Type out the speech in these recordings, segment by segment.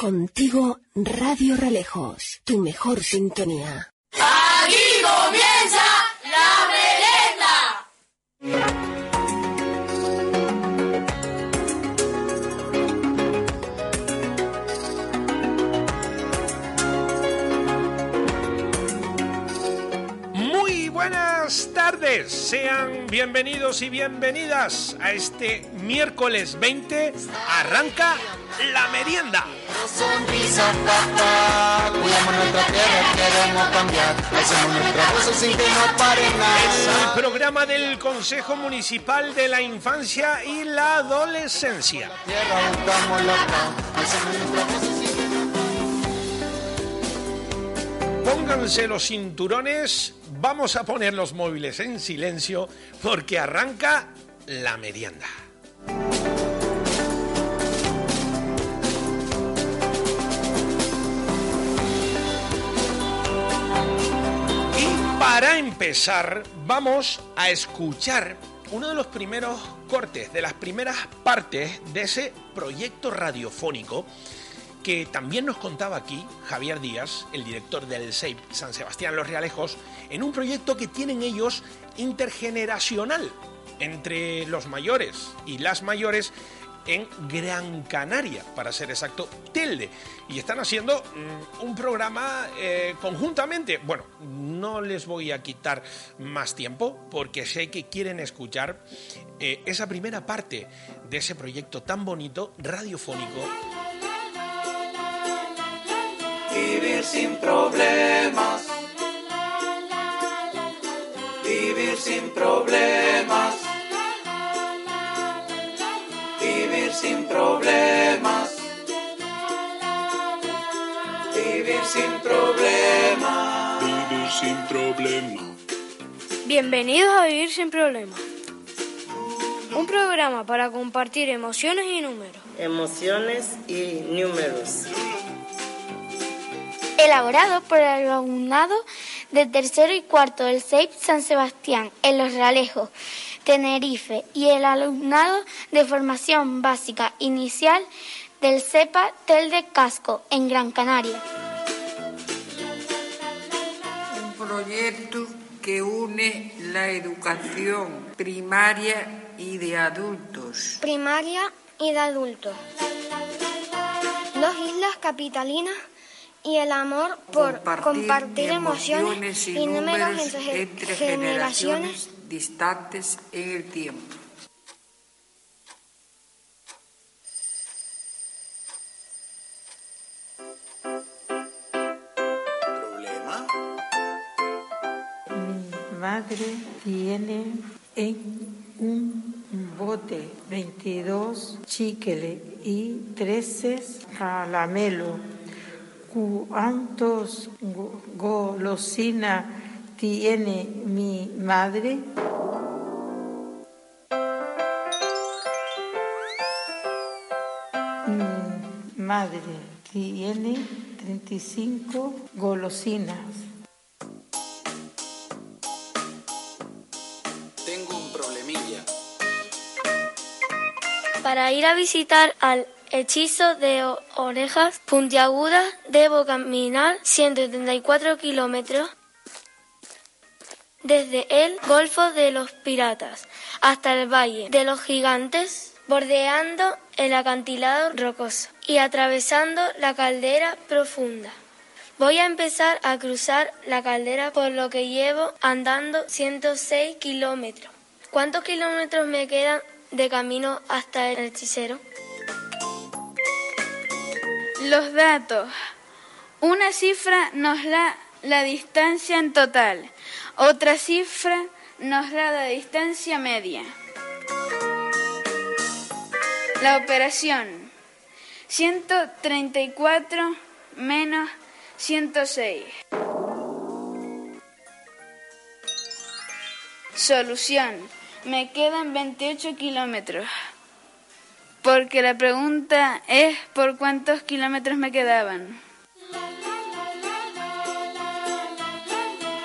Contigo Radio Relejos, tu mejor sintonía. Aquí comienza la merenda. Sean bienvenidos y bienvenidas a este miércoles 20. Arranca la merienda. Sonrisa, papá, cuidamos nuestra tierra, queremos cambiar, hacemos nuestra cosa sin que no pare Es nada. el programa del Consejo Municipal de la Infancia y la Adolescencia. Tierra buscamos la paz, hacemos nuestra Pónganse los cinturones, vamos a poner los móviles en silencio porque arranca la merienda. Y para empezar, vamos a escuchar uno de los primeros cortes, de las primeras partes de ese proyecto radiofónico que también nos contaba aquí Javier Díaz, el director del SEIP San Sebastián Los Realejos, en un proyecto que tienen ellos intergeneracional entre los mayores y las mayores en Gran Canaria, para ser exacto, Telde. Y están haciendo mm, un programa eh, conjuntamente. Bueno, no les voy a quitar más tiempo porque sé que quieren escuchar eh, esa primera parte de ese proyecto tan bonito, radiofónico, Vivir sin problemas. Vivir sin problemas. Vivir sin problemas. Vivir sin problemas. Vivir sin problema. Bienvenidos a Vivir sin Problemas. Un programa para compartir emociones y números. emociones y números. Elaborado por el alumnado de tercero y cuarto del CEIP San Sebastián en Los Realejos, Tenerife y el alumnado de formación básica inicial del CEPA Tel de Casco en Gran Canaria. Un proyecto que une la educación primaria y de adultos. Primaria y de adultos. Dos islas capitalinas y el amor por compartir, emociones y números entre, ge- entre generaciones. generaciones distantes en el tiempo. ¿Problema? Mi madre tiene en un bote 22 chicle y 13 caramelo. ¿Cuántos go- golosina tiene mi madre? Mi madre tiene 35 golosinas. Tengo un problemilla. Para ir a visitar al hechizo de orejas puntiagudas debo caminar 174 kilómetros desde el Golfo de los Piratas hasta el Valle de los Gigantes, bordeando el acantilado rocoso y atravesando la caldera profunda. Voy a empezar a cruzar la caldera por lo que llevo andando 106 kilómetros. ¿Cuántos kilómetros me quedan de camino hasta el hechicero? Los datos. Una cifra nos da la distancia en total. Otra cifra nos da la distancia media. La operación. 134 menos 106. Solución. Me quedan 28 kilómetros. Porque la pregunta es por cuántos kilómetros me quedaban.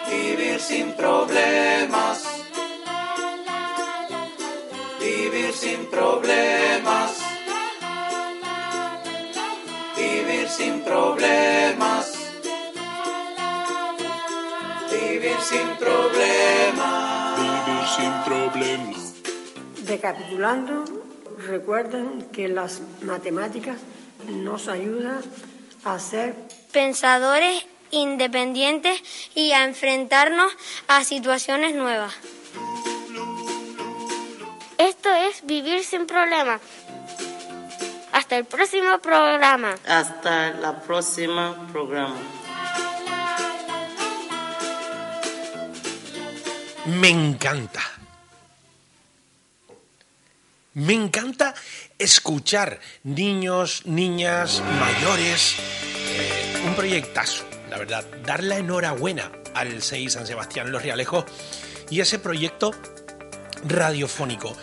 Vivir sin problemas. Vivir sin problemas. Vivir sin problemas. Vivir sin problemas. Vivir sin problemas. Recapitulando, recuerden que las matemáticas nos ayudan a ser pensadores independientes y a enfrentarnos a situaciones nuevas. Esto es Vivir sin Problemas. Hasta el próximo programa. Hasta la próxima programa. Me encanta. Me encanta escuchar niños, niñas, mayores. Eh, un proyectazo, la verdad. Dar la enhorabuena al 6 San Sebastián Los Realejos y ese proyecto radiofónico.